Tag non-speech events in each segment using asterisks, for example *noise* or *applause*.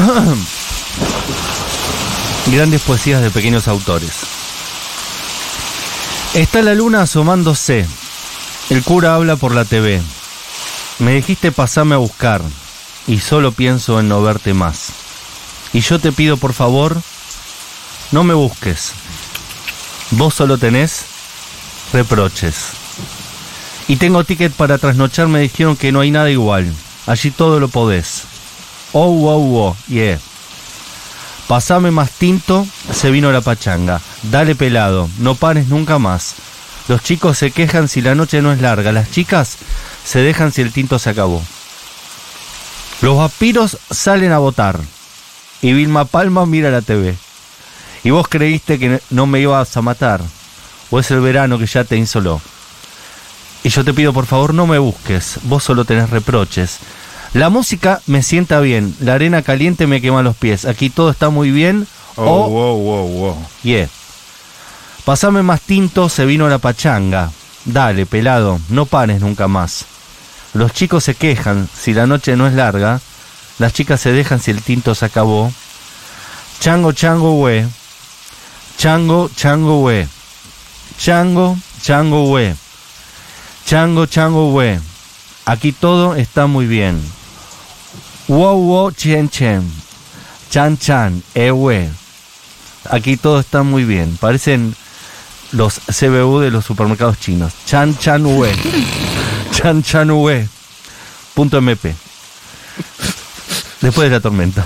*clears throat* Grandes poesías de pequeños autores. Está la luna asomándose. El cura habla por la TV. Me dijiste pasame a buscar y solo pienso en no verte más. Y yo te pido por favor, no me busques. Vos solo tenés reproches. Y tengo ticket para trasnochar, me dijeron que no hay nada igual. Allí todo lo podés. Oh, wow, oh, yeah. Pasame más tinto, se vino la pachanga. Dale pelado, no pares nunca más. Los chicos se quejan si la noche no es larga, las chicas se dejan si el tinto se acabó. Los vampiros salen a votar y Vilma Palma mira la TV. Y vos creíste que no me ibas a matar, o es el verano que ya te insoló. Y yo te pido por favor no me busques, vos solo tenés reproches. La música me sienta bien, la arena caliente me quema los pies, aquí todo está muy bien. Oh, o, wow, wow, wow. yeah. Pasame más tinto, se vino la pachanga. Dale, pelado, no pares nunca más. Los chicos se quejan si la noche no es larga, las chicas se dejan si el tinto se acabó. Chango, chango, we. Chango, chango, we. Chango, chango, we. Chango, chango, we. Aquí todo está muy bien. Wow, wow, chen, chen. Chan, chan, eh, we. Aquí todo está muy bien. Parecen los CBU de los supermercados chinos. Chan, chan, we. *laughs* Chan, chan, we. Punto MP. Después de la tormenta.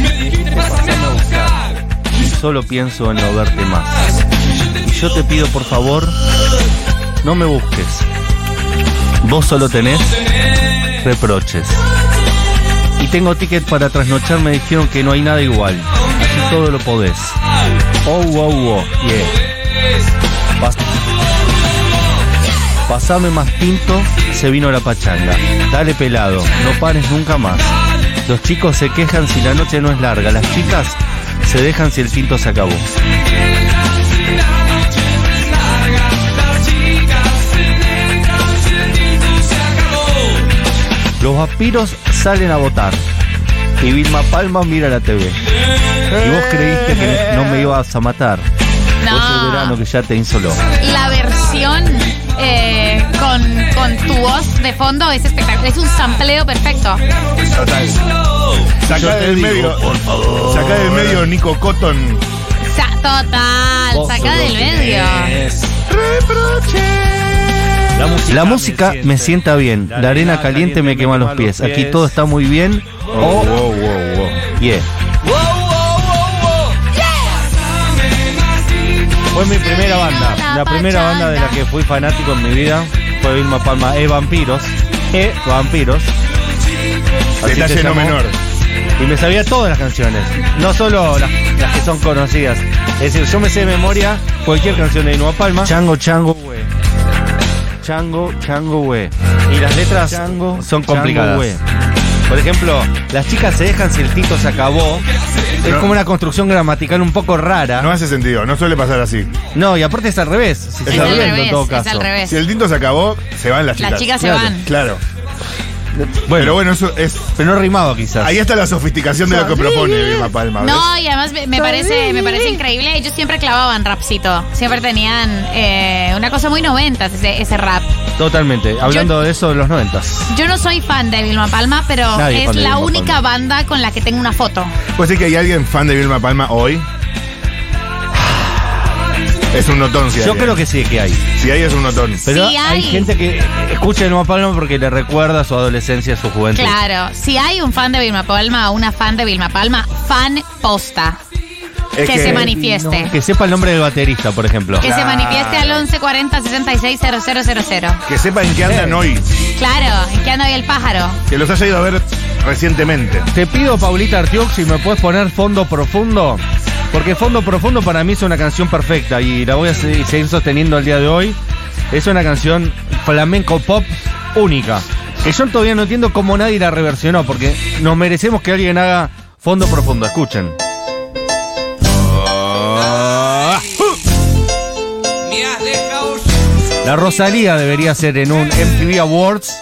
Me dijiste pásame a buscar. Y solo pienso en no verte más. Y yo te pido por favor, no me busques. Vos solo tenés reproches. Y tengo ticket para trasnochar, me dijeron que no hay nada igual. Así todo lo podés. Oh, wow, wow, yeah. Pas- Pasame más tinto, se vino la pachanga. Dale pelado, no pares nunca más. Los chicos se quejan si la noche no es larga, las chicas se dejan si el tinto se acabó. Los vampiros salen a votar y Vilma Palma mira la TV. Y vos creíste que no me ibas a matar. No. Vos el verano que ya te insoló. La versión eh, con, con tu voz de fondo es espectacular. Es un sampleo perfecto. Total. Saca del digo, medio. por favor. Saca del medio Nico Cotton. Sa- total, saca del medio. La música, la música me sienta bien. La arena caliente me quema los pies. Aquí todo está muy bien. Oh, Oh, yeah. Fue mi primera banda. La primera banda de la que fui fanático en mi vida fue Vilma Palma. E Vampiros. E Vampiros. Así Detalle no menor. Y me sabía todas las canciones. No solo las, las que son conocidas. Es decir, yo me sé de memoria cualquier canción de Vilma Palma. Chango, chango. Chango, chango, we. Y las letras Chango, son complicadas. Por ejemplo, las chicas se dejan si el tito se acabó. Es No. como una construcción gramatical un poco rara. No hace sentido, no suele pasar así. No, y aparte es al revés. Si se Es al revés, en todo es caso. al revés. Si el tinto se acabó, se van las chicas. Las chicas se Claro. van. Claro. Bueno, Pero bueno, eso es. pero no rimado quizás. Ahí está la sofisticación de lo que propone Vilma Palma. ¿ves? No, y además me, me parece, me parece increíble. Ellos siempre clavaban rapcito. Siempre tenían eh, una cosa muy noventas ese, ese rap. Totalmente. Hablando de eso de los noventas. Yo no soy fan de Vilma Palma, pero Nadie es la única Palma. banda con la que tengo una foto. ¿Puede ser que hay alguien fan de Vilma Palma hoy? Es un notón, si Yo hay. creo que sí que hay. Si hay, es un notón. Pero Sí, hay hay. gente que escucha Vilma Palma porque le recuerda su adolescencia, su juventud. Claro, si hay un fan de Vilma Palma o una fan de Vilma Palma, fan posta. Es que se manifieste. Que sepa el nombre del baterista, por ejemplo. Que se Claro. manifieste al 1140 66 000. Que sepa en qué andan hoy. Claro, ¿en qué anda hoy el pájaro? Que los haya ido a ver recientemente. Te pido, Paulita Artiuk, si me puedes poner Fondo Profundo. Porque Fondo Profundo para mí es una canción perfecta y la voy a se- seguir sosteniendo el día de hoy. Es una canción flamenco pop única. Que yo todavía no entiendo cómo nadie la reversionó, porque nos merecemos que alguien haga Fondo Profundo. Escuchen. La Rosalía debería ser en un MTV Awards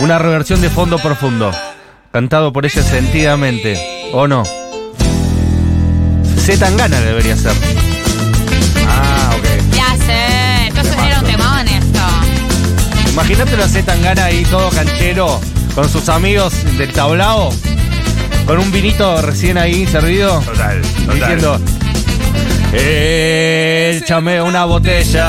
una reversión de Fondo Profundo, cantado por ella sentidamente, ¿o no? Z Tangana debería ser. Ah, ok. Ya sé, entonces era un temón esto. Imagínate la Z Tangana ahí todo canchero, con sus amigos del tablao, con un vinito recién ahí servido, Total, total. diciendo, échame una botella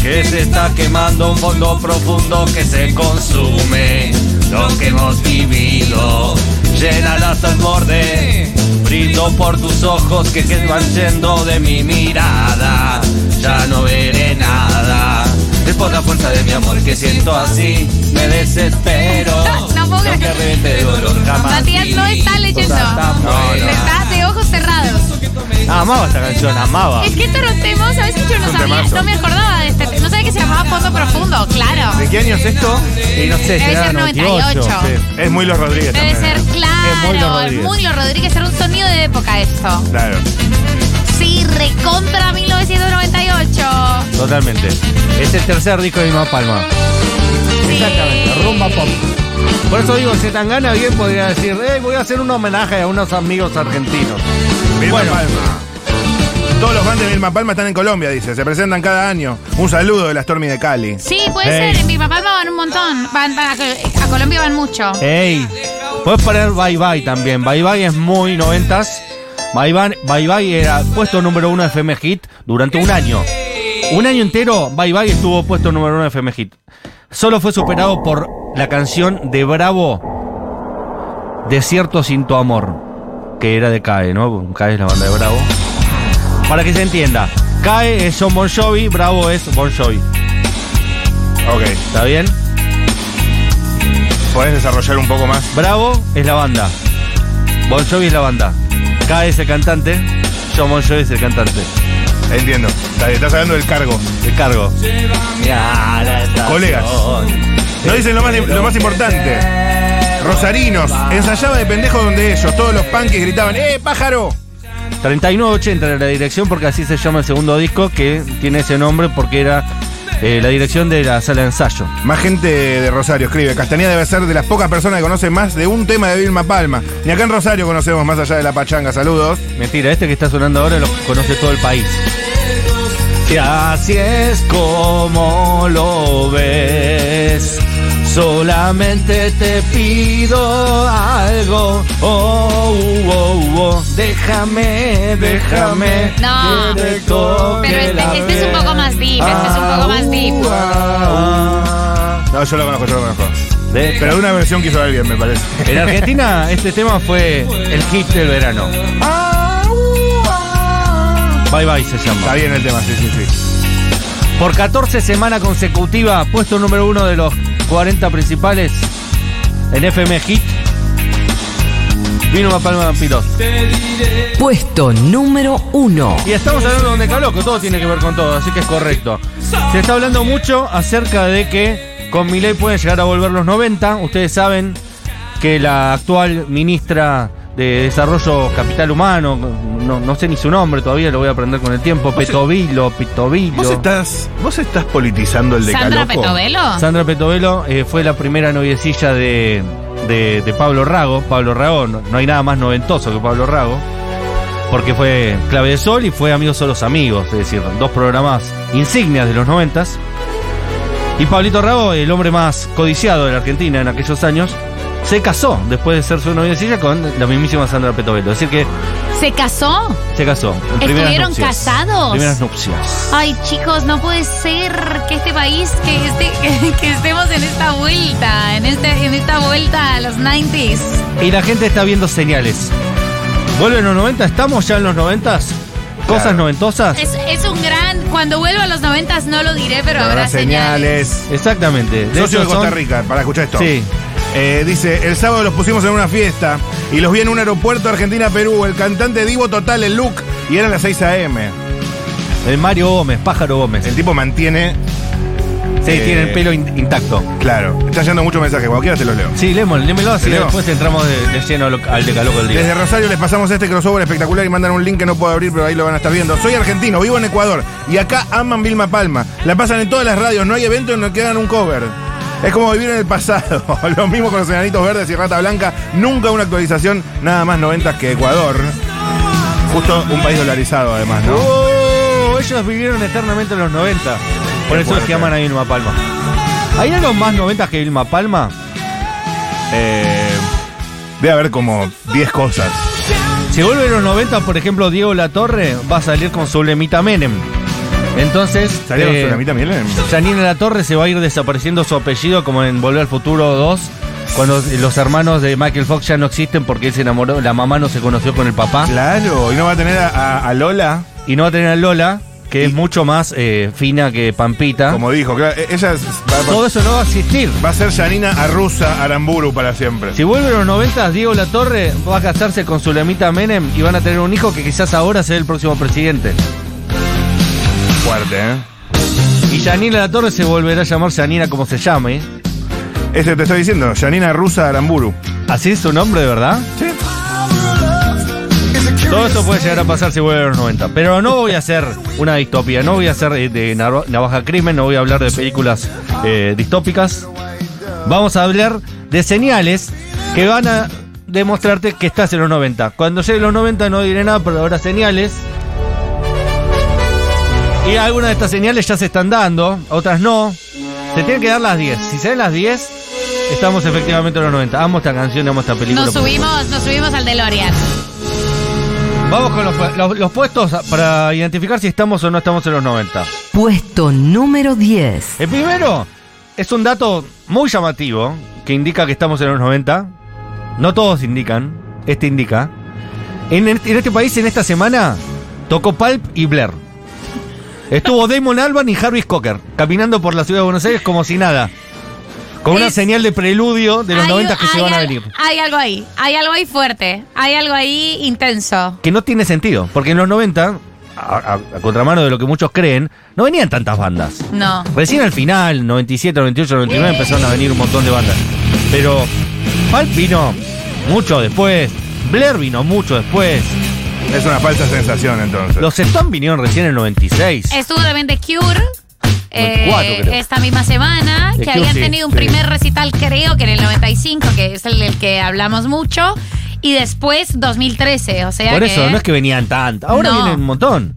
que se está quemando un fondo profundo que se consume lo que hemos vivido. Llénala hasta el borde, brindo por tus ojos que, que van yendo de mi mirada. Ya no veré nada. Es por la fuerza de mi amor que siento así, me desespero. No puedo creer. que dolor jamás. Matías no está leyendo. Buena. Está de ojos cerrados. Amaba esta canción, amaba. Es que esto era un temón, ¿sabes? Yo no sabía, no me acordaba de este. No sabía que se llamaba Fondo Profundo, claro. ¿De qué año es esto? Y no sé, Debe ser 98. 98. sí. Es muy los Rodríguez Debe también. ser ¿eh? Es muy Lo claro, es Rodríguez. muy Lo Rodríguez, era un sonido de época esto. Claro. Sí, recontra 1998. Totalmente. Es el tercer disco de Vilma Palma. Sí. Exactamente, rumba pop. Por eso digo, si tan gana bien podría decir, hey, voy a hacer un homenaje a unos amigos argentinos. Vilma Bueno. Palma. Todos los fans de Vilma Palma están en Colombia, dice. Se presentan cada año. Un saludo de la Stormy de Cali. Sí, puede Ey. ser. En Vilma Palma van un montón. Van, van a, a Colombia van mucho. Hey, puedes poner Bye Bye también. Bye Bye es muy noventas. Bye Bye, Bye Bye era puesto número uno de FM Hit durante un año. Un año entero, Bye Bye estuvo puesto número uno de FM Hit. Solo fue superado por la canción de Bravo, Desierto sin tu amor, que era de CAE, ¿no? CAE es la banda de Bravo. Para que se entienda, CAE es John Bon Jovi, Bravo es Bon Jovi. Ok. ¿Está bien? ¿Podés desarrollar un poco más? Bravo es la banda. Bon Jovi es la banda. K es el cantante. John Bon Jovi es el cantante. Entiendo. Está bien, Estás hablando del cargo. El cargo. Colegas. No dicen lo más, lo más importante. Rosarinos. Ensayaba de pendejo donde ellos. Todos los punkies gritaban, ¡eh, pájaro! 3980 era la dirección porque así se llama el segundo disco que tiene ese nombre porque era eh, la dirección de la sala de ensayo. Más gente de Rosario escribe. Castañeda debe ser de las pocas personas que conocen más de un tema de Vilma Palma. Ni acá en Rosario conocemos más allá de la pachanga. Saludos. Mentira, este que está sonando ahora lo conoce todo el país. Si así es como lo ves, solamente te pido algo. Oh, oh, oh, oh. Déjame, déjame. No, pero este- este es un poco más deep, este es un poco más deep. Ah, No, yo lo conozco, yo lo conozco. de- Pero de una versión que hizo alguien, me parece. En Argentina este tema fue el hit del verano. Bye bye se llama. Está bien el tema, sí, sí, sí. Por 14 semanas consecutivas, puesto número uno de los 40 principales en FM Hit. Vino una palma de vampiros. Puesto número 1. Y estamos hablando de donde caló, que todo tiene que ver con todo, así que es correcto. Se está hablando mucho acerca de que con Milei pueden llegar a volver los 90. Ustedes saben que la actual ministra de Desarrollo Capital Humano, no, no sé ni su nombre todavía, lo voy a aprender con el tiempo, Petovilo, Pitovilo. ¿Vos estás, vos estás politizando el ¿Sandra decaloco? Petovelo? Sandra Petovelo eh, fue la primera noviecilla de, de, de Pablo Rago. Pablo Rago, no, no hay nada más noventoso que Pablo Rago. Porque fue Clave de Sol y fue Amigos son los Amigos. Es decir, dos programas insignias de los noventas. Y Pablito Rago, el hombre más codiciado de la Argentina en aquellos años, se casó después de ser su noviecilla con la mismísima Sandra Petoveto. Es decir, que ¿Se casó? se casó. ¿Estuvieron nupcias. casados? Primeras nupcias. Ay, chicos, no puede ser que este país, que, este, que, *laughs* que estemos en esta vuelta, en, este, en esta vuelta a los 90s. Y la gente está viendo señales. ¿Vuelven los 90? ¿Estamos ya en los 90? ¿Cosas Claro. noventosas? Es, es un gran. Cuando vuelva a los 90s no lo diré, pero habrá, Habrá señales. señales. Exactamente. De Socio de Costa son- Rica, para escuchar esto. Sí. Eh, dice, el sábado los pusimos en una fiesta y los vi en un aeropuerto Argentina-Perú, el cantante Divo Total, el look, y eran las 6 a.m. El Mario Gómez, Pájaro Gómez. El tipo mantiene, Sí, eh, tiene el pelo in- intacto. claro, está yendo muchos mensajes, cualquiera te los leo. Sí, lémoslo, lémelo así ¿Te leo? después entramos de, de lleno al al decaloco del día. Desde Rosario les pasamos este crossover espectacular y mandan un link que no puedo abrir, pero ahí lo van a estar viendo. Soy argentino, vivo en Ecuador y acá aman Vilma Palma. La pasan en todas las radios, no hay evento en el que hagan un cover. Es como vivir en el pasado. *laughs* Lo mismo con los enanitos verdes y Rata Blanca. Nunca una actualización, nada más noventas que Ecuador. Justo un país dolarizado además, ¿no? Oh, ellos vivieron eternamente en los 90. Por Qué eso es que aman a Vilma Palma. ¿Hay algo más 90 que Vilma Palma? Eh, debe haber como 10 cosas. Si vuelve a los 90, por ejemplo, Diego Latorre va a salir con su lemita Menem. Entonces, ¿Salía con eh, miel? Janine Latorre se va a ir desapareciendo su apellido como en Volver al Futuro 2, cuando los hermanos de Michael Fox ya no existen porque él se enamoró, la mamá no se conoció con el papá. Claro, y no va a tener a, a- a Lola, Y no va a tener a Lola, que es mucho más eh, fina que Pampita. como dijo. Claro, e- ella es- va, Todo eso no va a existir. va a ser Janina Arruza Aramburu para siempre. Si vuelve a los 90, Diego Latorre va a casarse con su lemita Menem y van a tener un hijo que quizás ahora sea el próximo presidente. Fuerte, ¿eh? Y Janina Latorre se volverá a llamar Janina como se llame. Ese te estoy diciendo, Janina Arruza Aramburu. ¿Así es su nombre de verdad? Sí. Todo esto puede llegar a pasar si vuelve a los 90. Pero no voy a hacer una distopía, no voy a hacer eh, de Nava- Navaja Crimen, no voy a hablar de películas eh, distópicas. Vamos a hablar de señales que van a demostrarte que estás en los 90. Cuando llegue los 90 no diré nada, pero habrá señales. Y algunas de estas señales ya se están dando, otras no. Se tienen que dar las 10. Si se dan las 10, estamos efectivamente en los 90. Amo esta canción, amo esta película. Nos subimos, nos subimos al DeLorean. Vamos con los, los- los puestos para identificar si estamos o no estamos en los 90. Puesto número 10. El primero es un dato muy llamativo que indica que estamos en los 90. No todos indican, este indica. En, este- en este país, en esta semana, tocó Pulp y Blair. Estuvo Damon Albarn y Jarvis Cocker caminando por la ciudad de Buenos Aires como si nada. Con una Es- señal de preludio de los Hay- 90 que se van a al- venir. Hay algo ahí, hay algo ahí fuerte, hay algo ahí intenso. que no tiene sentido, porque en los 90, a, a- a contramano de lo que muchos creen, no venían tantas bandas. No. Recién al final, 97, 98, 99, empezaron a venir un montón de bandas. Pero Pulp vino mucho después, Blair vino mucho después, Es una falsa sensación entonces. los Stones vinieron recién en el 96. Estuvo también The Cure. eh, 94 creo. esta misma semana, The que Cure, habían sí, tenido un sí. primer recital, creo que en el 95, que es el del que hablamos mucho, y después 2013, o sea Por que... eso, no es que venían tantas, ahora No. vienen un montón.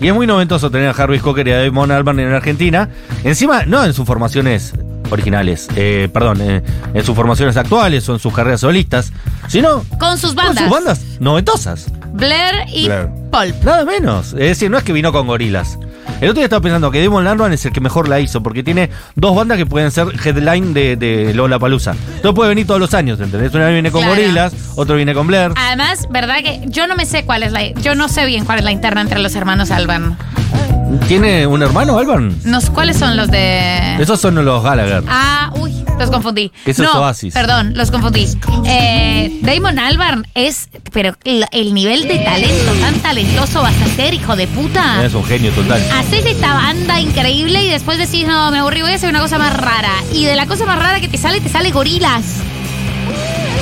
Y es muy noventoso tener a Harvey Cocker y a Damon Albarn en Argentina. Encima, no en sus formaciones originales, eh, perdón, eh, en sus formaciones actuales o en sus carreras solistas, sino Con sus con bandas, sus bandas noventosas. Blair y Blair. Pulp. Nada menos. Es decir, no es que vino con gorilas. El otro día estaba pensando que Damon Albarn es el que mejor la hizo, porque tiene dos bandas que pueden ser headline de, de Lola Palusa. Entonces puede venir todos los años, ¿entendés? Una viene con Claro. gorilas, otro viene con Blair. Además, verdad que yo no me sé cuál es la... Yo no sé bien cuál es la interna entre los hermanos Alban. ¿Tiene un hermano, Albarn? No, sé ¿Cuáles son los de...? Esos son los Gallagher. Ah, uy, los confundí. Eso es no, Oasis. Perdón, los confundí. Eh, Damon Albarn es, pero el, el nivel de talento tan talentoso vas a ser, hijo de puta. Es un genio total. Haces esta banda increíble y después decís, no, me aburrí, voy a hacer una cosa más rara. Y de la cosa más rara que te sale, te sale gorilas.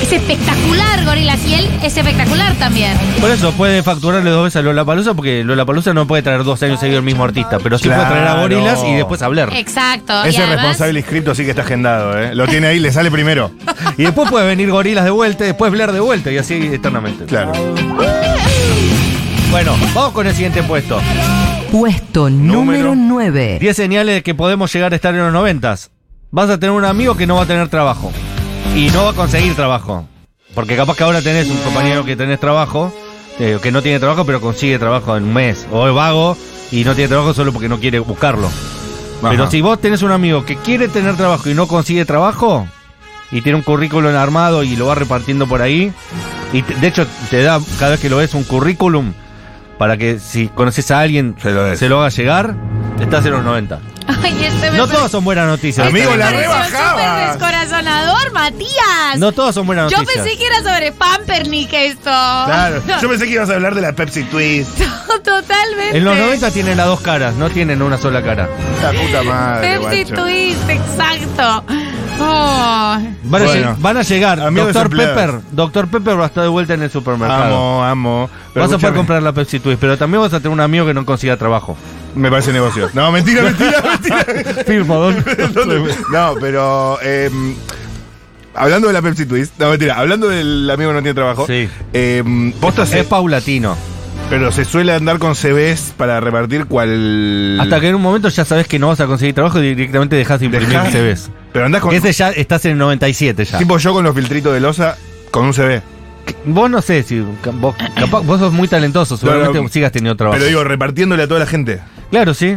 Es espectacular, gorilas. Y él es espectacular también. Por eso puede facturarle dos veces a Lola Palusa, porque Lola Palusa no puede traer dos años seguidos el mismo artista, pero sí puede traer a gorilas y después a Blair. Exacto. Ese además- responsable inscrito sí que está agendado, ¿eh? Lo tiene ahí, le sale primero. *laughs* Y después puede venir gorilas de vuelta, y después Blair de vuelta, y así eternamente. Claro. Bueno, vamos con el siguiente puesto. Puesto Número número 9. 10 señales de que podemos llegar a estar en los noventas. Vas a tener un amigo que no va a tener trabajo. Y no va a conseguir trabajo. Porque capaz que ahora tenés un compañero que tenés trabajo, eh, que no tiene trabajo, pero consigue trabajo en un mes. O es vago y no tiene trabajo solo porque no quiere buscarlo. Pero si vos tenés un amigo que quiere tener trabajo y no consigue trabajo, y tiene un currículum armado y lo va repartiendo por ahí, y te- de hecho te da cada vez que lo ves un currículum para que si conoces a alguien Se lo se lo haga llegar, estás en los 90. Ay, este me No pare- todas son buenas noticias. Amigo, este me la rebajaba. súper descorazonador, Matías. No todas son buenas Yo noticias. pensé que era sobre Pampernick esto. Claro. *laughs* Yo pensé que ibas a hablar de la Pepsi Twist. Totalmente. En los 90 tienen las dos caras, no tienen una sola cara. La puta madre, Pepsi guacho. Twist, exacto. Oh. Van a, Bueno. lleg- van a llegar. Doctor. Pepper. Doctor Pepper va a estar de vuelta en el supermercado. Amo, amo. Pero vas a poder comprar la Pepsi Twist, pero también vas a tener un amigo que no consiga trabajo. Me parece negocio. No, mentira, *laughs* mentira, mentira. Firmo, *laughs* ¿Dónde? No, pero. eh, hablando de la Pepsi Twist. No, mentira. Hablando del amigo que no tiene trabajo. Sí. Eh, posta se- Es paulatino. Pero se suele andar con CVs para repartir cual. Hasta que en un momento ya sabes que no vas a conseguir trabajo y directamente dejas de imprimir Dejás- CVs. Pero andás con. Ese ya estás en el 97 ya. Tipo yo con los filtritos de losa con un CV. Vos no sé si vos, capaz- vos sos muy talentoso, seguramente No, no, sigas teniendo trabajo. Pero digo, repartiéndole a toda la gente. Claro, sí.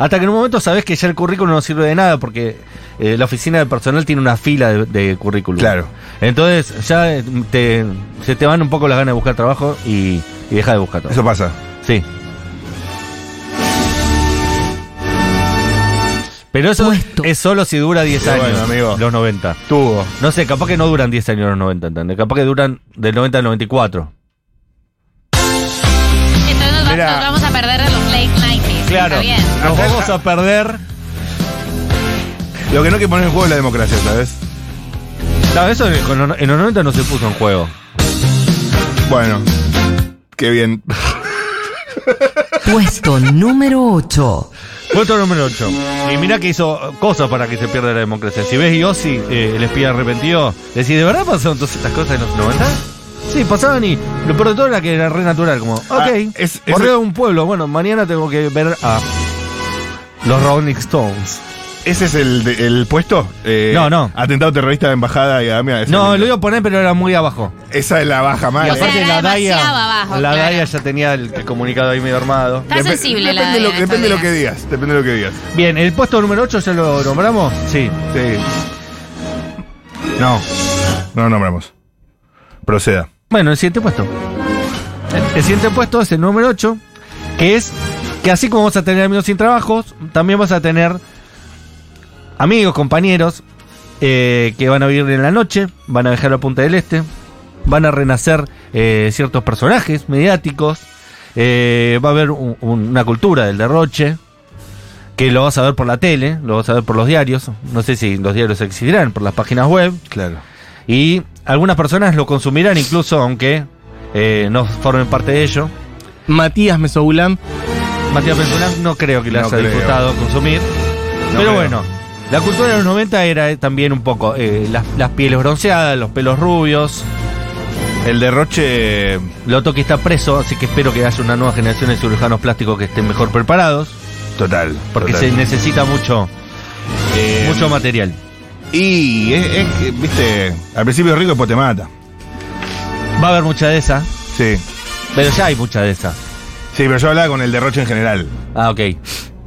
Hasta que en un momento sabes que ya el currículum no sirve de nada porque eh, la oficina de personal tiene una fila de, de currículum. Claro. Entonces ya eh, te, se te van un poco las ganas de buscar trabajo y, y deja de buscar trabajo. Eso pasa. Sí. Pero eso Puesto. es solo si dura 10 Pero años, bueno, amigo. los 90. Tuvo. No sé, capaz que no duran 10 años los 90, ¿entendés? Capaz que duran del 90 al 94. Entonces nos, va- Mira. nos vamos a perder de los late 90s. Está bien. Nos vamos a perder. Lo que no hay que poner en juego es la democracia, ¿sabes? No, eso en en los 90 no se puso en juego. Bueno. Qué bien. Puesto número 8. Puesto número 8. Y mira que hizo cosas para que se pierda la democracia. Si ves Yossi, eh, el espía arrepentido, decís, ¿de verdad pasaron todas estas cosas en los 90? Sí, pasaban y lo peor de todo era que era re natural, como, ok, Ah, es- es- correo de un pueblo, bueno, mañana tengo que ver a los Rolling Stones. ¿Ese es el, el puesto? Eh, No, no. Atentado terrorista de embajada y AMIA. ese No, lo iba a poner, pero era muy abajo. Esa es la baja Y más. O sea, aparte la DAIA, abajo, la claro. DAIA ya tenía el, el comunicado ahí medio armado. Está sensible la depende, de lo, depende de lo que digas. Depende de lo que digas. Bien, el puesto número 8 ya lo nombramos. Sí. Sí. No. No lo nombramos. Proceda. Bueno, el siguiente puesto. El, siguiente puesto es el número 8, que es que así como vas a tener amigos sin trabajos, también vas a tener amigos, compañeros, eh, que van a vivir en la noche, van a viajar a Punta del Este, van a renacer eh, ciertos personajes mediáticos, eh, va a haber un- un- una cultura del derroche, que lo vas a ver por la tele, lo vas a ver por los diarios, no sé si los diarios existirán, por las páginas web, Claro. y algunas personas lo consumirán incluso aunque eh, no formen parte de ello. Matías Mesoulam. Matías Pensolán no creo que le No haya creo. disfrutado consumir. No pero creo. bueno, la cultura de los 90 era eh, también un poco eh, las, las pieles bronceadas, los pelos rubios. El derroche. Loto que está preso, así que espero que haya una nueva generación de cirujanos plásticos que estén mejor preparados, Total. porque total. se necesita mucho, mucho material. Y es, es que, viste, al principio rico después te mata. Va a haber mucha de esa, Sí. pero ya hay mucha de esa. Sí, pero yo hablaba con el derroche en general, Ah, ok.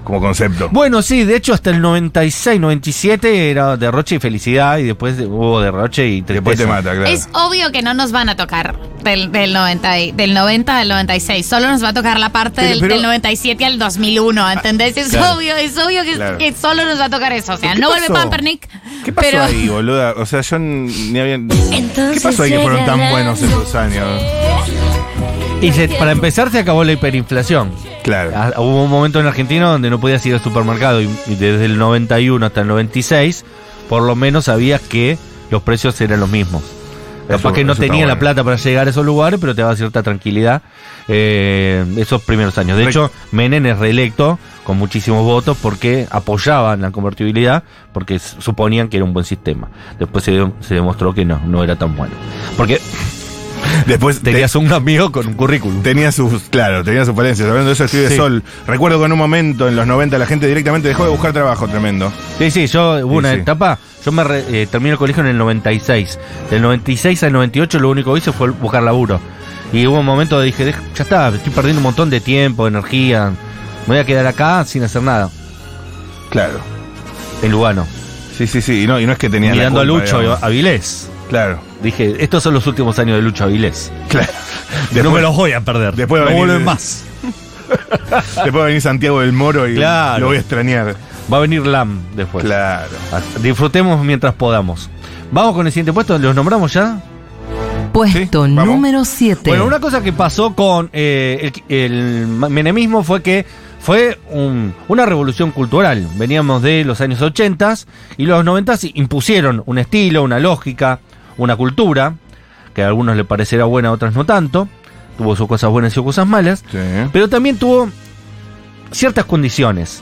Como concepto. Bueno, sí, de hecho hasta el 96, 97 era derroche y felicidad y después hubo derroche y tristeza. Después te mata, claro. Es obvio que no nos van a tocar del, del, 90, y- del 90 al 96. Solo nos va a tocar la parte Pero- del, pero- del 97 al 200001, ¿entendés? Es Claro. obvio, es obvio que, Claro. que solo nos va a tocar eso. O sea, ¿Qué no vuelve? Pampernick. ¿Qué pasó pero, ahí, boluda? O sea, yo ni había... ¿Qué pasó ahí que fueron tan buenos esos años? Y se- para empezar se acabó la hiperinflación. Claro. Ah, Hubo un momento en Argentina donde no podías ir al supermercado y, y desde el 91 hasta el 96 por lo menos sabías que los precios eran los mismos. Capaz Eso- que no tenía la plata para llegar a esos lugares, pero te daba cierta tranquilidad eh, esos primeros años. De Re- hecho, Menem es reelecto con muchísimos votos porque apoyaban la convertibilidad, porque suponían que era un buen sistema. Después se, se demostró que no, no era tan bueno. Porque Después te- Tenías un amigo con un currículum. tenía sus, claro, tenía sus falencias. Hablando de eso, escribe Sí. Sol. Recuerdo que en un momento, en los 90, la gente directamente dejó de buscar trabajo, tremendo. Sí, sí, yo hubo Sí, una sí. etapa, yo me re- eh, terminé el colegio en el 96. Del 96 al 98 lo único que hice fue buscar laburo. Y hubo un momento que dije, "Dej- ya está, estoy perdiendo un montón de tiempo, energía. Me voy a quedar acá sin hacer nada. Claro. En Lugano. Sí, sí, sí. Y no, y no es que tenía la Mirando a Lucho digamos. Avilés. Claro. Dije, estos son los últimos años de Lucho Avilés. Claro. *laughs* no Después- me los voy a perder. después va a no venir- vuelven más. *laughs* Después va a venir Santiago del Moro y Claro. lo voy a extrañar. Va a venir Lam después. Claro. Disfrutemos mientras podamos. Vamos con el siguiente puesto, ¿los nombramos ya? Puesto número 7. Bueno, una cosa que pasó con eh, el, el menemismo fue que fue un- una revolución cultural. Veníamos de los años 80 y los 90 impusieron un estilo, una lógica, una cultura, que a algunos le parecerá buena, a otros no tanto. Tuvo sus cosas buenas y sus cosas malas. Sí. Pero también tuvo ciertas condiciones.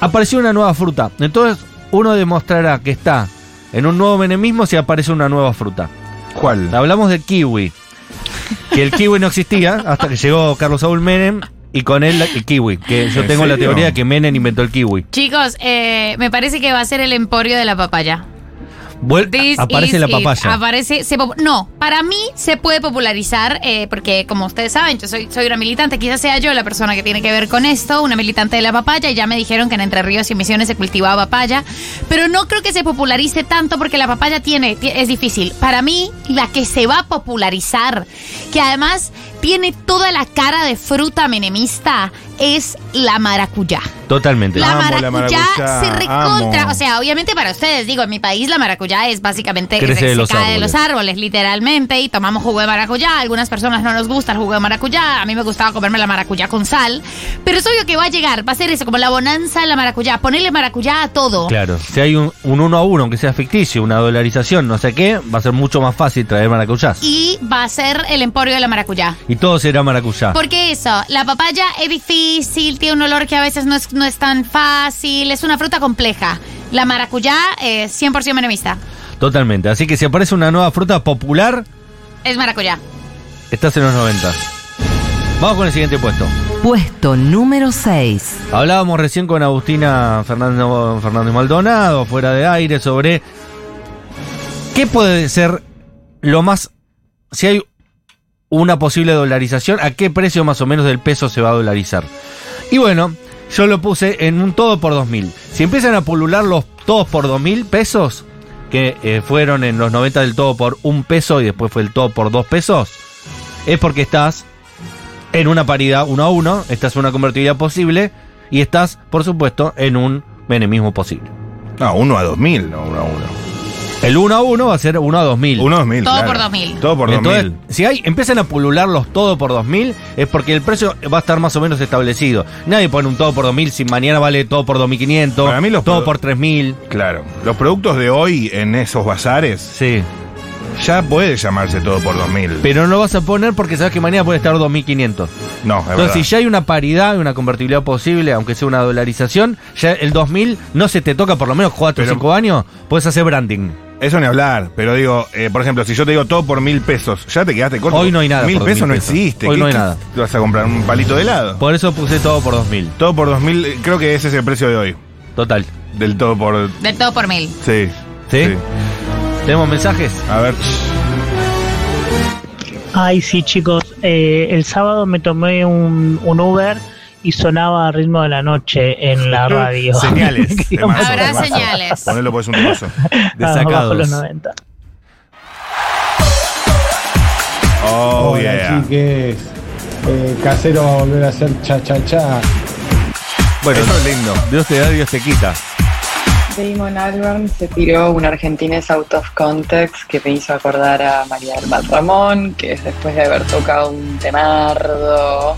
Apareció una nueva fruta. Entonces uno demostrará que está en un nuevo menemismo si aparece una nueva fruta. ¿Cuál? Hablamos del kiwi. Que el kiwi no existía hasta que llegó Carlos Saúl Menem y con él el kiwi. Que yo ¿En tengo la teoría de que Menem inventó el kiwi. Chicos, eh, me parece que va a ser el emporio de la papaya. Vuel- This aparece la papaya. Aparece, se no, para mí se puede popularizar eh, porque como ustedes saben, yo soy, soy una militante, quizás sea yo la persona que tiene que ver con esto, una militante de la papaya y ya me dijeron que en Entre Ríos y Misiones se cultivaba papaya, pero no creo que se popularice tanto porque la papaya tiene, ti- es difícil. Para mí, la que se va a popularizar, que además tiene toda la cara de fruta menemista, es la maracuyá. Totalmente. La Amo la maracuyá, maracuyá, se recontra. amo. O sea, obviamente para ustedes, digo, en mi país la maracuyá es básicamente Crece se, de se cae de árboles. los árboles, literalmente, y tomamos jugo de maracuyá. A algunas personas no nos gusta el jugo de maracuyá. A mí me gustaba comerme la maracuyá con sal. Pero es obvio que va a llegar, va a ser eso, como la bonanza de la maracuyá. Ponerle maracuyá a todo. Claro, si hay un, un uno a uno, aunque sea ficticio, una dolarización, no sé qué, va a ser mucho más fácil traer maracuyás. Y, Y va a ser el emporio de la maracuyá. todo será maracuyá. Porque eso, la papaya es difícil, tiene un olor que a veces no es, no es tan fácil, es una fruta compleja. La maracuyá es 100% menemista. Totalmente. Así que si aparece una nueva fruta popular, Es maracuyá. estás en los 90. Vamos con el siguiente puesto. Puesto número 6. Hablábamos recién con Agustina Fernando, Fernández Maldonado, fuera de aire, sobre qué puede ser lo más. Si hay una posible dolarización, ¿a qué precio más o menos del peso se va a dolarizar? Y bueno, yo lo puse en un todo por 2000. Si empiezan a pulular los todos por 2000 pesos, que eh, fueron en los 90 del todo por un peso y después fue el todo por dos pesos, es porque estás en una paridad uno a uno, estás en una convertibilidad posible y estás, por supuesto, en un menemismo posible. No, uno a dos mil, no uno a uno. El 1 a 1 va a ser 1 a 2000. Uno a dos mil. Todo claro. por dos mil. Todo por dos Entonces, mil. si hay, empiezan a pulular los todo por 2000, es porque el precio va a estar más o menos establecido. Nadie pone un todo por 2000 si mañana vale todo por 2500, Para mí los todo por 3000. Claro. Los productos de hoy en esos bazares Sí. ya puede llamarse todo por dos mil. Pero no lo vas a poner porque sabes que mañana puede estar 2500. No, es Entonces, verdad. si ya hay una paridad, una convertibilidad posible, aunque sea una dolarización, ya el 2000 no se te toca por lo menos 4 o Pero- 5 años, puedes hacer branding. Eso ni hablar, pero digo, eh, por ejemplo, si yo te digo todo por mil pesos, ya te quedaste corto. Hoy no hay nada Mil por pesos mil no pesos. existe. Hoy ¿Qué- no hay qué- nada. ¿Te vas a comprar un palito de helado? Por eso puse todo por 2000. Todo por dos mil, eh, creo que ese es el precio de hoy. Total. Del todo por. Del todo por mil. Sí. ¿Sí? ¿Tenemos mensajes? A ver. Ay, sí, chicos. Eh, el sábado me tomé un, un Uber y sonaba a ritmo de la noche en la *laughs* radio. Señales. *laughs* Temazo, Habrá temazo. señales. Ponelo pues un temazo. *laughs* Bajo los Desacados. 90. Oh, Hola yeah. chiques, Eh, casero va a volver a hacer cha cha cha. Bueno, Eso es lindo. Dios te da, Dios te quita. Damon Albarn se tiró una argentinés out of context que me hizo acordar a María del Mar Ramón, que después de haber tocado un temardo,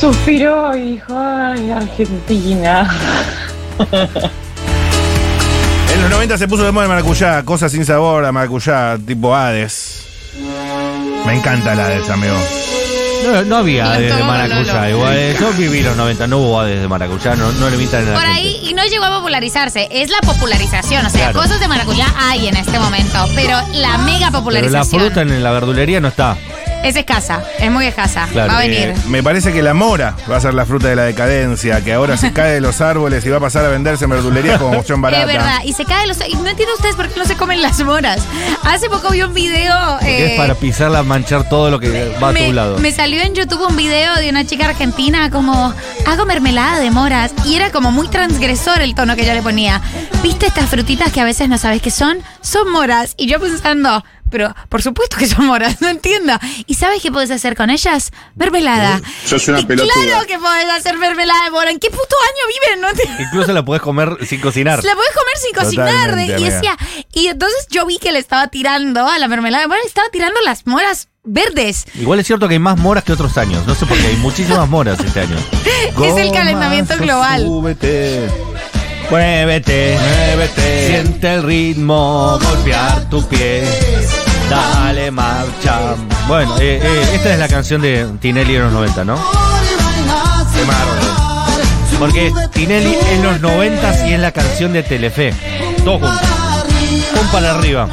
suspiró y dijo, ay, Argentina. *laughs* En los 90 se puso de moda el maracuyá, cosas sin sabor a maracuyá, tipo Hades. Me encanta la Hades, amigo. No, no había Hades de maracuyá. Igual, eh, yo viví los 90, no hubo Hades de maracuyá, no, no le invitan en la Por gente. ahí, y no llegó a popularizarse, es la popularización. O sea, Claro. cosas de maracuyá hay en este momento, pero la mega Pero la popularización fruta en la verdulería no está. Es escasa, es muy escasa. Claro. Va a Eh, venir. me parece que la mora va a ser la fruta de la decadencia, que ahora se cae de los árboles y va a pasar a venderse en verdulerías como opción *laughs* barata. Es verdad, y se cae los. Y no entiendo ustedes por qué no se comen las moras. Hace poco vi un video. Eh, es para pisarla, manchar todo lo que va a tu lado. me salió en YouTube un video de una chica argentina como hago mermelada de moras y era como muy transgresor el tono que yo le ponía. ¿Viste estas frutitas que a veces no sabes qué son? Son moras. Y yo pensando, pero por supuesto que son moras, no entiendo. ¿Y sabes qué puedes hacer con ellas? Mermelada. Sos una Y pelotuda. Claro que podés hacer mermelada de mora. ¿En qué puto año viven? No. Incluso la podés comer sin cocinar. La podés comer sin cocinar. Totalmente, y decía, y entonces yo vi que le estaba tirando a la mermelada de mora, le estaba tirando las moras verdes. Igual es cierto que hay más moras que otros años. No sé por qué hay muchísimas moras este año. *laughs* Es el calentamiento global. Súbete. Muévete, Muévete. siente el ritmo, golpear tu pie. Dale marcha. Bueno, eh, eh, esta es la canción de Tinelli en los 90, ¿no? Porque Tinelli en los 90 y es la canción de Telefe. Todos juntos. Un para arriba.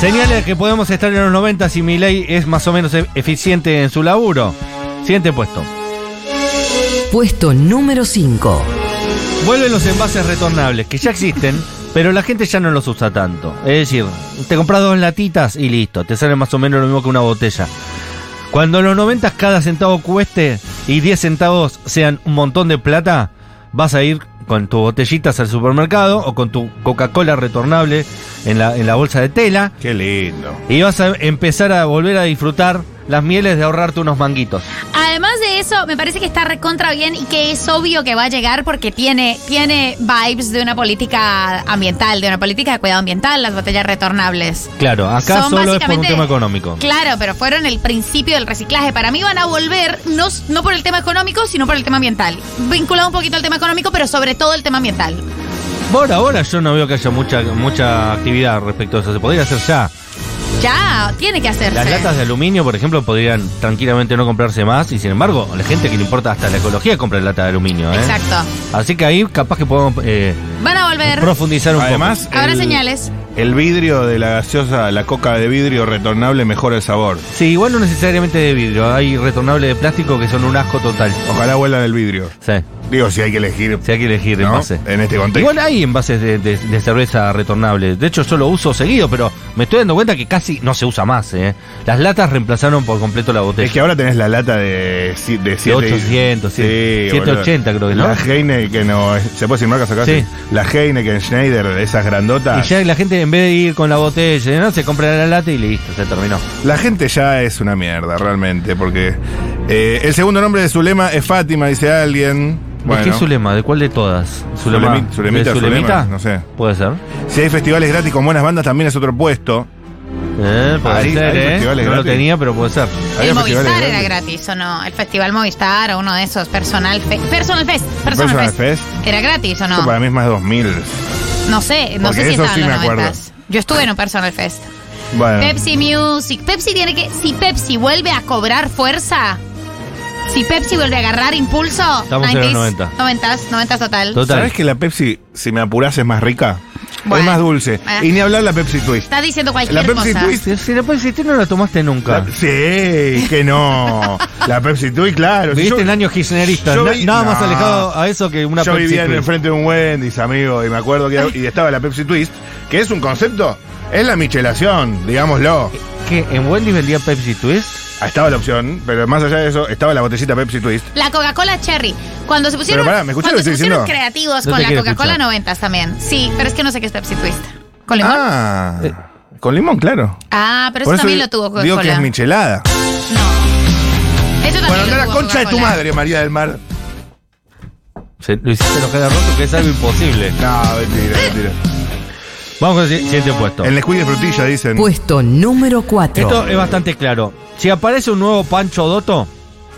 Señales que podemos estar en los 90 y mi ley es más o menos e- eficiente en su laburo. Siguiente puesto. Puesto número 5. Vuelven los envases retornables, que ya existen, pero la gente ya no los usa tanto. Es decir, te compras dos latitas y listo, te sale más o menos lo mismo que una botella. Cuando en los 90 cada centavo cueste y 10 centavos sean un montón de plata, vas a ir con tus botellitas al supermercado o con tu Coca-Cola retornable en la, en la bolsa de tela Qué lindo. y vas a empezar a volver a disfrutar las mieles de ahorrarte unos manguitos. Además de eso, me parece que está recontra bien y que es obvio que va a llegar porque tiene, tiene vibes de una política ambiental, de una política de cuidado ambiental, las botellas retornables. Claro, acá Son solo es por un tema económico. Claro, pero fueron el principio del reciclaje. Para mí van a volver, no, no por el tema económico, sino por el tema ambiental. Vinculado un poquito al tema económico, pero sobre todo el tema ambiental. Por ahora yo no veo que haya mucha, mucha actividad respecto a eso. Se podría hacer ya. Ya, tiene que hacerse. Las latas de aluminio, por ejemplo, podrían tranquilamente no comprarse más y sin embargo, la gente que le importa hasta la ecología compra lata de aluminio. ¿eh? Exacto. Así que ahí capaz que podemos eh, Van a volver. profundizar un Además, poco. Habrá el- señales. El vidrio de la gaseosa, la coca de vidrio retornable mejora el sabor. Sí, igual no necesariamente de vidrio. Hay retornables de plástico que son un asco total. Ojalá vuelvan el vidrio. Sí, Digo, si hay que elegir si hay que elegir ¿no? envase. en este contexto. Igual hay envases de, de- de cerveza retornable. De hecho, yo lo uso seguido, pero me estoy dando cuenta que casi no se usa más. ¿eh? Las latas reemplazaron por completo la botella. Es que ahora tenés la lata de, de, siete- 800, sí. 780 creo que, ¿no? La Heineken, no, ¿se puede decir marcas acá? Sí. La Heineken Schneider, esas Y grandotas. ya la gente, en vez de ir con la botella, ¿no? se compra la lata y listo, se terminó. La gente ya es una mierda, realmente, porque eh, el segundo nombre de Zulema es Fátima, dice alguien. ¿De qué es Zulema? ¿De cuál de todas? Zulemi- Zulemita, ¿De Zulema, no sé. Puede ser. Si hay festivales gratis con buenas bandas, también es otro puesto. Eh, puede Ahí- ser, ¿eh? No lo tenía, pero puede ser. El Movistar era gratis. ¿o no? El Festival Movistar o uno de esos, Personal Fest. Personal Fest. Personal, Personal Fest. Fest. ¿Era gratis o Esto no? para mí es más 2000. No sé, no Porque sé si eso estaba sí en me los acuerdo. 90. Yo estuve en un Personal Fest. Bueno, Pepsi Music. Pepsi tiene que. Si Pepsi vuelve a cobrar fuerza. Si Pepsi vuelve a agarrar impulso. Estamos en los 90. 90, 90 total. Total. ¿sabes que la Pepsi, si me apuras, es más rica? Bueno. es más dulce. Ah. Y ni hablar la Pepsi Twist. Estás diciendo cualquier La Pepsi cosa. Twist. Si, la Pepsi Twist no la tomaste nunca. La- sí, que no. La Pepsi Twist, claro. Viviste yo- en años kirchneristas. yo Na- nada más alejado a eso que una yo Pepsi vivía en el frente de un Wendy's, amigo, y me acuerdo que y estaba la Pepsi Twist, que es un concepto, es la michelación, digámoslo. ¿Qué? ¿En Wendy's vendía Pepsi Twist? Ah, Estaba la opción, pero más allá de eso, estaba la botellita Pepsi Twist. La Coca-Cola Cherry. Cuando se pusieron, Pero pará, ¿me escuchás cuando lo que se estoy pusieron diciendo? creativos No con te la quiero Coca-Cola escuchar. 90 también. Sí, pero es que no sé qué es Pepsi Twist. ¿Con limón? Ah, Ah, con limón, claro. pero Por eso también lo tuvo Digo que es Coca-Cola. michelada. No. Eso también Bueno, lo anda la tuvo concha de tu Coca-Cola. madre, María del Mar. Se- lo hiciste enojar a Roto, que es algo imposible. No, mentira, mentira. Vamos con el siguiente puesto. El Nesquik de frutilla, dicen. Puesto número 4. Esto es bastante claro. Si aparece un nuevo Pancho Doto,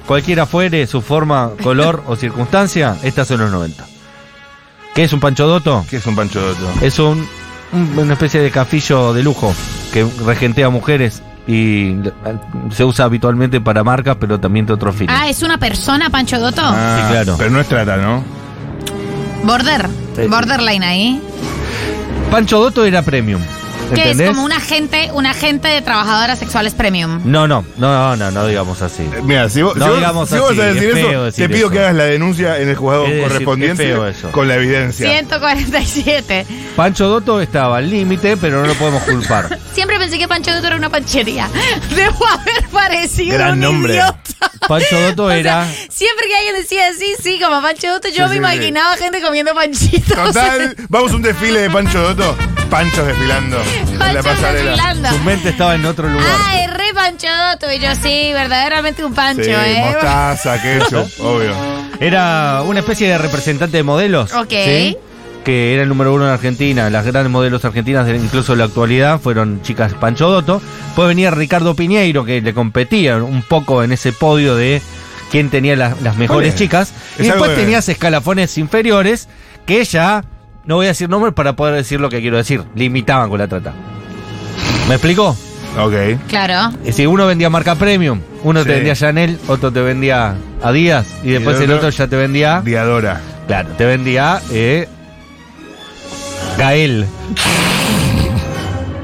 cualquiera fuere su forma, color o circunstancia, estas son los 90. ¿Qué es un Pancho Doto? ¿Qué es un pancho doto? Es un, un- una especie de cafillo de lujo que regentea mujeres y eh, se usa habitualmente para marcas, pero también de otros fines. Ah, ¿es una persona, Pancho Dotto? Ah, Sí, claro. Pero no es trata, ¿no? Border. Sí. Borderline ahí. Pancho Dotto era premium. Que es como un agente, un agente de trabajadoras sexuales premium. No, no, no, no, no digamos así. Eh, Mira, si vos, No si vos- digamos si vos así, vas a decir es eso, te pido eso. que hagas la denuncia en el juzgado Es decir, correspondiente es feo eso. con la evidencia. 147. Pancho Dotto estaba al límite, pero no lo podemos culpar. *laughs* Siempre pensé que Pancho Dotto era una panchería. *laughs* Debo haber parecido Gran un nombre. idiota. Pancho Dotto *laughs* O sea, era. siempre que alguien decía sí, Pancho Dotto, yo Sí, me sí, imaginaba gente comiendo panchitos. Total, vamos a un desfile de Pancho Dotto. Panchos desfilando en la pasarela. desfilando. Su mente estaba en otro lugar. Ah, es re Pancho Dotto. Y yo, sí, verdaderamente un pancho, Sí, ¿eh? mostaza, queso, *laughs* obvio. Era una especie de representante de modelos. Ok. ¿sí? Que era el número uno en Argentina. Las grandes modelos argentinas, incluso en la actualidad, fueron chicas Pancho Dotto. Después venía Ricardo Piñeiro, que le competía un poco en ese podio de quién tenía las, las mejores Oye, chicas. es Y después tenías escalafones inferiores que ya, no voy a decir nombres para poder decir lo que quiero decir, limitaban con la trata. ¿Me explico? Ok. Claro. Y si uno vendía marca premium, uno Sí. te vendía Chanel, otro te vendía Adidas y después el el otro- otro ya te vendía, Diadora. claro, te vendía eh, Gael.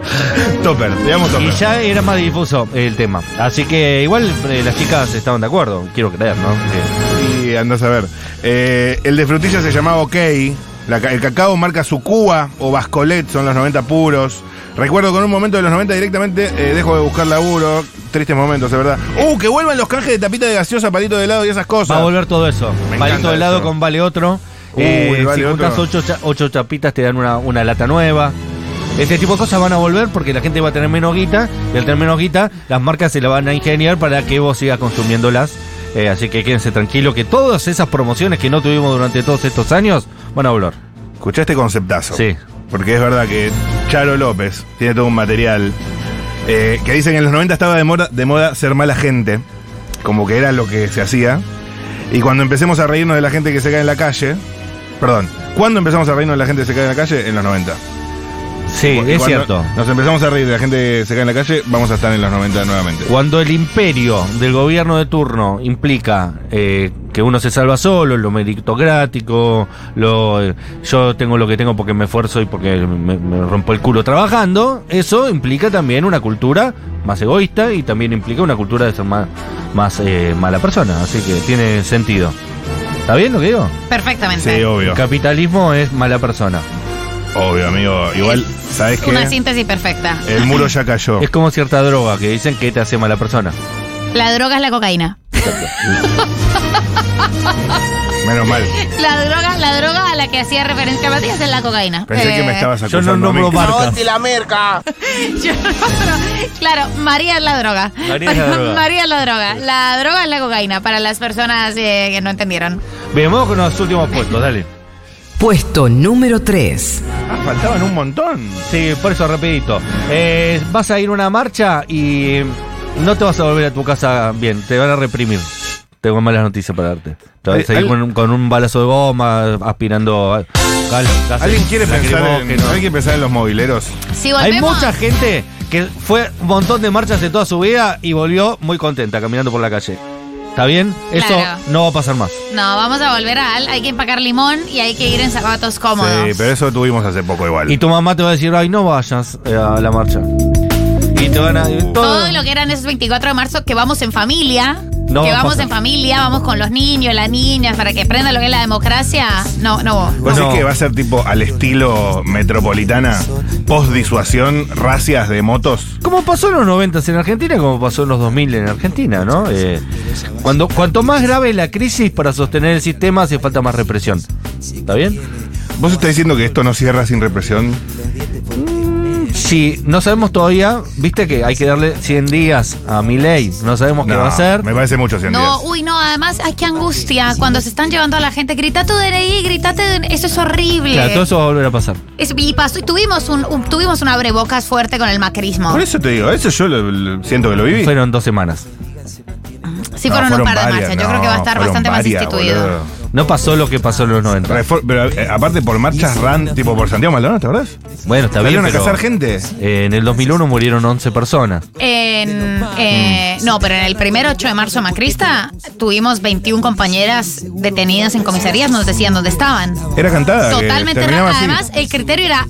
*laughs* Topper, digamos Y Topper. ya era más difuso el tema. Así que igual eh, las chicas estaban de acuerdo, quiero creer, ¿no? Que- Y andás a ver. Eh, el de frutilla se llamaba OK. La ca- el cacao marca su Cuba o Bascolet, son los 90 puros. Recuerdo con un momento de los 90 directamente eh, dejo de buscar laburo. Tristes momentos, de verdad. ¡Uh! Que vuelvan los canjes de tapita de gaseosa, palito de helado y esas cosas. Va a volver todo eso. Me Palito encanta de lado eso. con vale otro. Uy, Eh, vale si otro. juntas ocho, cha- ocho chapitas te dan una, una lata nueva. Este tipo de cosas van a volver porque la gente va a tener menos guita y al tener menos guita las marcas se la van a ingeniar para que vos sigas consumiéndolas. Eh, así que quédense tranquilos que todas esas promociones que no tuvimos durante todos estos años van a volver. Escuchá este conceptazo. Sí. Porque es verdad que Charo López tiene todo un material eh, que dicen que en los 90 estaba de moda, de moda ser mala gente, como que era lo que se hacía. Y cuando empecemos a reírnos de la gente que se cae en la calle, perdón, ¿cuándo empezamos a reírnos de la gente que se cae en la calle? En los 90. Sí, Y es cierto. Nos empezamos a reír de la gente que se cae en la calle, vamos a estar en los 90 nuevamente. Cuando el imperio del gobierno de turno implica eh, que uno se salva solo, lo meritocrático, lo, eh, yo tengo lo que tengo porque me esfuerzo y porque me, me rompo el culo trabajando, eso implica también una cultura más egoísta y también implica una cultura de ser más, más eh, mala persona. Así que tiene sentido. ¿Está bien lo que digo? Perfectamente. Sí, obvio. El capitalismo es mala persona. Obvio, amigo. Igual, ¿sabes qué? Una síntesis perfecta. El muro *laughs* ya cayó. Es como cierta droga que dicen que te hace mala persona. La droga es la cocaína. Menos mal. La droga, la droga a la que hacía referencia Matías es la cocaína. Pensé que Eh, me estabas Yo acusando no a mí. nombro marcas. *laughs* yo no, pero, claro, María es la droga. María es la droga. *laughs* María es la droga. La droga es la cocaína para las personas eh, que no entendieron. Bien, vamos con los últimos puestos, dale. Puesto número 3. Ah, faltaban un montón. Sí, por eso rapidito. Eh, vas a ir a una marcha y no te vas a volver a tu casa bien, te van a reprimir. Tengo malas noticias para darte. Te vas a seguir con, un- con un balazo de goma, aspirando a- gases ¿Alguien quiere, pensar en, lacrimógenos. ¿Alguien pensar en los mobileros? Si Hay mucha gente que fue un montón de marchas de toda su vida y volvió muy contenta caminando por la calle. ¿Está bien? Eso Claro. no va a pasar más. no, vamos a volver a al. Hay que empacar limón y hay que ir en zapatos cómodos. Sí, pero eso tuvimos hace poco igual. Y tu mamá te va a decir, ay, no vayas eh, a la marcha. Y te van a... Todo lo que eran esos 24 de marzo, que vamos en familia. No que vamos en familia, vamos con los niños, las niñas, para que aprendan lo que es la democracia. No, no. ¿Vos decís que va a ser tipo al estilo metropolitana, post-disuasión, racias de motos? Como pasó en los 90 en Argentina, como pasó en los 2000 en Argentina, ¿no? Eh, cuando, cuanto más grave la crisis para sostener el sistema, hace falta más represión. ¿Está bien? ¿Vos estás diciendo que esto no cierra sin represión? Si no sabemos todavía, viste que hay que darle 100 días a mi ley, no sabemos qué No, va a hacer. Me parece mucho 100 No, días. uy, no, además, ay, qué angustia. Cuando se están llevando a la gente, grita tu DNI, gritate, eso es horrible. Claro, todo eso va a volver a pasar. Es- y pasó, y tuvimos un, un- tuvimos un abrebocas fuerte con el macrismo. Por eso te digo, eso yo lo- lo- siento que lo viví. Fueron dos semanas. Sí, No, fueron, un par de varias, marchas. Yo no, creo que va a estar fueron bastante varias, más instituido. boludo. No pasó lo que pasó en los 90. Refor- pero eh, aparte por marchas ran, tipo por Santiago Maldonado, ¿te acordás? Bueno, está bien, Salieron a pero, cazar gente. eh, en el 2001 murieron 11 personas. En, eh, no, pero en el primer 8 de marzo macrista tuvimos 21 compañeras detenidas en comisarías, nos decían dónde estaban. Era cantada. que Totalmente terminaba así. Además, el criterio era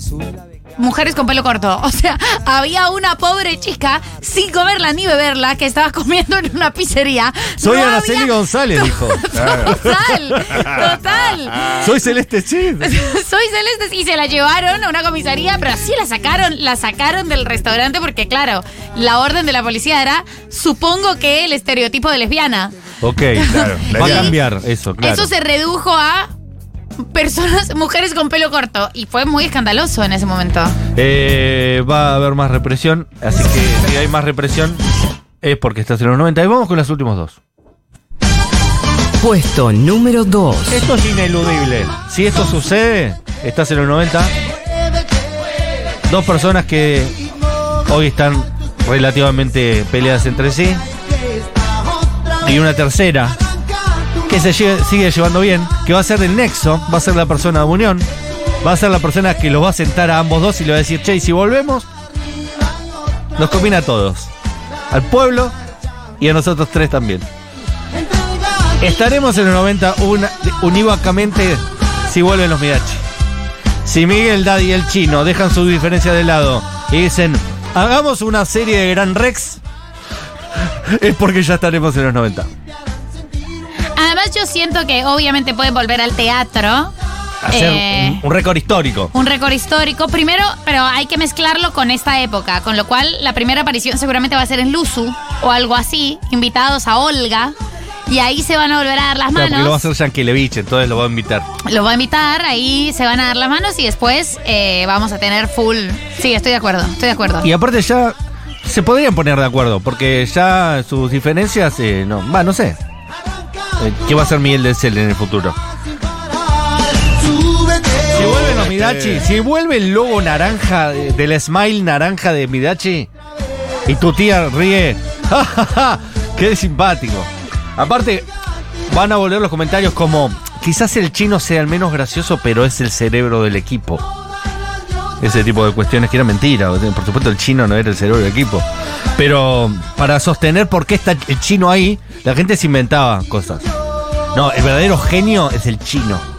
mujeres con pelo corto. O sea, había una pobre chica sin comerla ni beberla que estaba comiendo en una pizzería. Soy No Araceli había- González, *laughs* dijo. Total, total. Soy Celeste Chid. *laughs* Soy Celeste y se la llevaron a una comisaría, pero sí la sacaron, la sacaron del restaurante porque claro, la orden de la policía era, supongo que el estereotipo de lesbiana. Ok, Claro, *laughs* la Va a cambiar eso, claro. Eso se redujo a personas, mujeres con pelo corto y fue muy escandaloso en ese momento. Eh, va a haber más represión, así que si hay más represión es porque estás en los 90. Y vamos con los últimos dos. Puesto número 2. Esto es ineludible. Si esto sucede, estás en los 90. Dos personas que hoy están relativamente peleadas entre sí. Y una tercera que se sigue llevando bien, que va a ser el nexo, va a ser la persona de unión, va a ser la persona que los va a sentar a ambos dos y le va a decir, che, si volvemos, nos combina a todos. Al pueblo y a nosotros tres también. Estaremos en los 90 una- unívocamente si vuelven los Midachi. Si Miguel, Daddy y el chino dejan sus diferencias de lado y dicen, hagamos una serie de Gran Rex, es porque ya estaremos en los 90. Yo siento que obviamente pueden volver al teatro. Hacer Eh, un, un récord histórico. Un récord histórico. Primero, pero hay que mezclarlo con esta época, con lo cual la primera aparición seguramente va a ser en Luzu o algo así, invitados a Olga. Y ahí se van a volver a dar las Claro, porque lo va a manos. hacer Yankelevich, entonces lo va a invitar. Lo va a invitar, ahí se van a dar las manos y después eh, vamos a tener full. Sí, estoy de acuerdo, estoy de acuerdo. Y aparte ya se podrían poner de acuerdo, porque ya sus diferencias, eh, no, va, no sé. Eh, ¿Qué va a hacer Miguel de Cel en el futuro? Si vuelven los Midachi, si vuelve el logo naranja de- del smile naranja de Midachi y tu tía ríe, *laughs* ¡ja, ja, ja! ¡Qué simpático! Aparte, van a volver los comentarios como, quizás el chino sea el menos gracioso, pero es el cerebro del equipo ese tipo de cuestiones que era mentira. Por supuesto, el chino no era el cerebro del equipo. Pero para sostener por qué está el chino ahí, la gente se inventaba cosas. No, el verdadero genio es el chino. *laughs*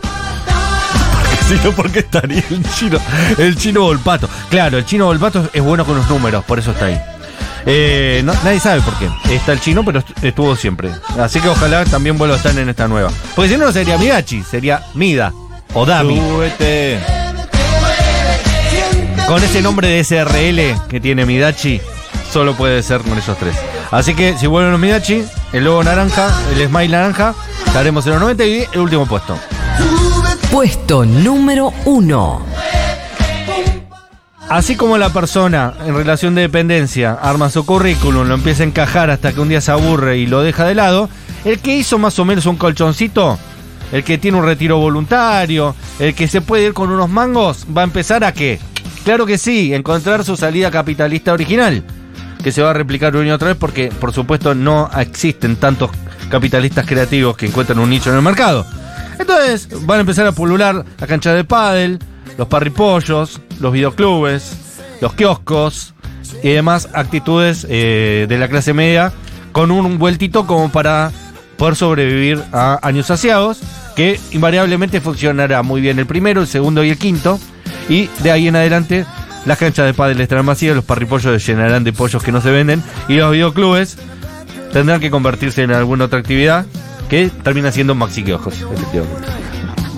Si no, ¿por qué estaría el chino? El chino Volpato. Claro, el chino Volpato es bueno con los números, por eso está ahí. Eh, nadie sabe por qué. Está el chino, pero est- estuvo siempre. Así que ojalá también vuelva a estar en esta nueva. Porque si no, no sería Midachi, sería Mida o Dami. Súbete. Con ese nombre de SRL que tiene Midachi, solo puede ser con esos tres. Así que si vuelven los Midachi, el logo naranja, el smile naranja, estaremos en los 90 y el último puesto. Puesto número 1. Así como la persona en relación de dependencia arma su currículum, lo empieza a encajar hasta que un día se aburre y lo deja de lado, el que hizo más o menos un colchoncito, el que tiene un retiro voluntario, el que se puede ir con unos mangos, va a empezar a qué? Claro que sí, encontrar su salida capitalista original, que se va a replicar una y otra vez porque por supuesto no existen tantos capitalistas creativos que encuentran un nicho en el mercado. Entonces van a empezar a pulular la cancha de pádel, los parripollos, los videoclubes, los kioscos y demás actitudes eh, de la clase media con un vueltito como para poder sobrevivir a años saciados, que invariablemente funcionará muy bien el primero, el segundo y el quinto, y de ahí en adelante las canchas de pádel estarán vacías, los parripollos se llenarán de pollos que no se venden y los videoclubes tendrán que convertirse en alguna otra actividad que termina siendo maxi kioscos, efectivamente.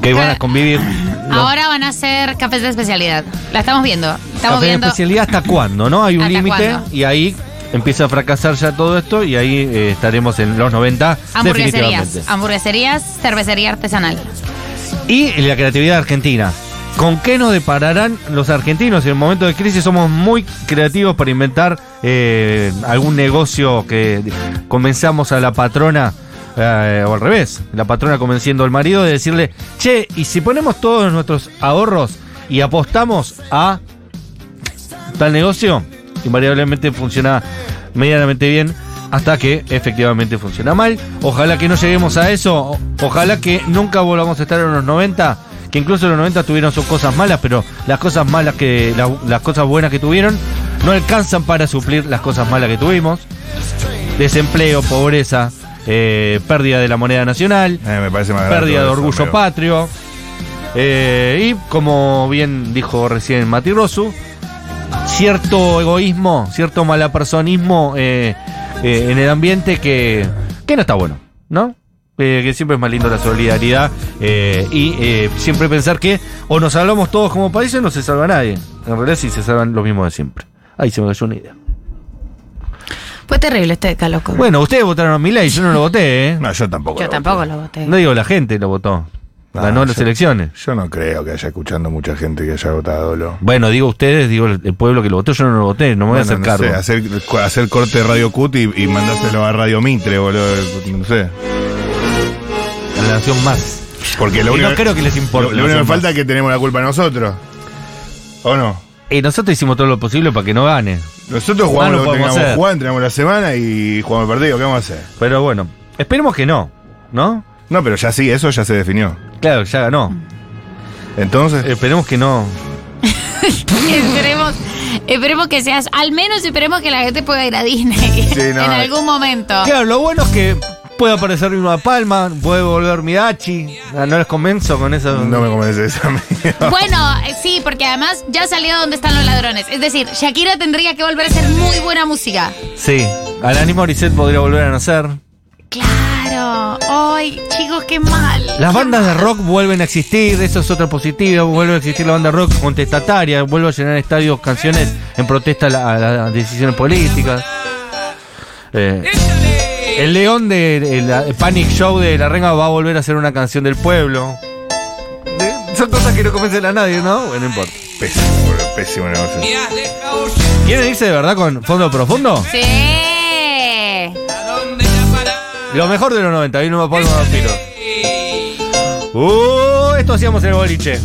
Que van a convivir. *clears throat* los- Ahora van a ser cafés de especialidad. La estamos viendo. Estamos Café de especialidad hasta cuándo, ¿no? Hay un ¿Hasta límite y ahí empieza a fracasar ya todo esto y ahí eh, estaremos en los 90 Hamburgueserías. definitivamente. Hamburgueserías, cervecería artesanal. Y la creatividad argentina. ¿Con qué nos depararán los argentinos? En el momento de crisis somos muy creativos para inventar eh, algún negocio que comenzamos a la patrona, eh, o al revés, la patrona convenciendo al marido de decirle, che, ¿y si ponemos todos nuestros ahorros y apostamos a tal negocio? Invariablemente funciona medianamente bien. hasta que efectivamente funciona mal. Ojalá que no lleguemos a eso. Ojalá que nunca volvamos a estar en los 90. Que incluso los 90 tuvieron sus cosas malas, pero las cosas malas que. la- las cosas buenas que tuvieron no alcanzan para suplir las cosas malas que tuvimos. Desempleo, pobreza, eh, pérdida de la moneda nacional, Eh, me parece más grave pérdida de eso, orgullo patrio. eh, y como bien dijo recién Mati Rosu, cierto egoísmo, cierto malapersonismo en el ambiente que, que no está bueno, ¿no? Eh, que siempre es más lindo la solidaridad eh, y eh, siempre pensar que o nos salvamos todos como país o no se salva nadie. En realidad sí se salvan los mismos de siempre. Ahí se me cayó una idea. Fue terrible este caloco. Bueno, ustedes votaron a mi ley, yo no lo voté, ¿eh? No, yo tampoco. Yo lo tampoco voté. lo voté. No digo la gente lo votó. Ah, Ganó las yo- elecciones. Yo no creo que haya escuchando mucha gente que haya votado lo. Bueno, digo ustedes, digo el el pueblo que lo votó, yo no lo voté, no me voy a hacer no cargo. sé, hacer, hacer corte de Radio Cut y, y mandárselo a Radio Mitre, boludo. No sé. A la nación más. Porque lo Y único, no creo que les importe Lo, la lo único que nación falta es que tenemos la culpa nosotros. ¿O no? Y nosotros hicimos todo lo posible para que no gane. Nosotros jugamos lo lo que jugar, entrenamos la semana y jugamos el partido. ¿Qué vamos a hacer? Pero bueno, esperemos que no, ¿no? No, pero ya sí, eso ya se definió. Claro, ya ganó. Entonces, Esperemos que no. *laughs* esperemos, esperemos que seas, al menos esperemos que la gente pueda ir a Disney Sí, no. *laughs* en algún momento. Claro, lo bueno es que puede aparecer Vilma Palma, puede volver Midachi. No les convenzo con eso. no me convence esa mía. Bueno, eh, sí, porque además ya salió donde están los ladrones. Es decir, Shakira tendría que volver a hacer muy buena música. Sí, Alanis Morissette podría volver a nacer. Claro. Ay, chicos, qué mal. Las bandas de rock vuelven a existir, eso es otra positiva. Vuelve a existir la banda de rock contestataria, vuelve a llenar estadios canciones en protesta a, la- a las decisiones políticas. Eh, el León de el, el Panic Show de La Renga va a volver a ser una canción del pueblo. De- son cosas que no convencen a nadie, ¿no? Bueno, no importa. Pésimo, pésimo negocio. ¿Quieren irse de verdad con fondo profundo? Sí. Lo mejor de los 90, y no me pongo vampiro. Uh, esto hacíamos en el boliche.